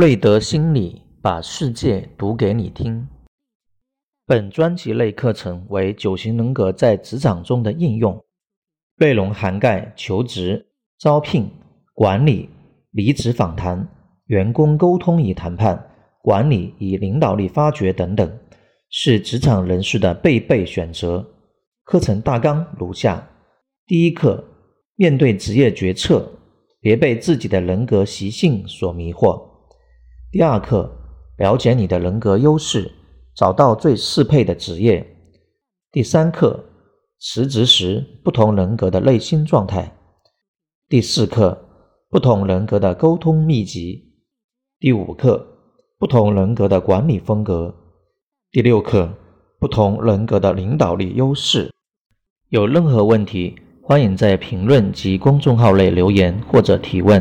瑞德心理把世界读给你听。本专辑类课程为九型人格在职场中的应用，内容涵盖求职、招聘、管理、离职访谈、员工沟通与谈判、管理与领导力发掘等等，是职场人士的必备选择。课程大纲如下：第一课，面对职业决策，别被自己的人格习性所迷惑。第二课，了解你的人格优势，找到最适配的职业。第三课，辞职时不同人格的内心状态。第四课，不同人格的沟通秘籍。第五课，不同人格的管理风格。第六课，不同人格的领导力优势。有任何问题，欢迎在评论及公众号内留言或者提问。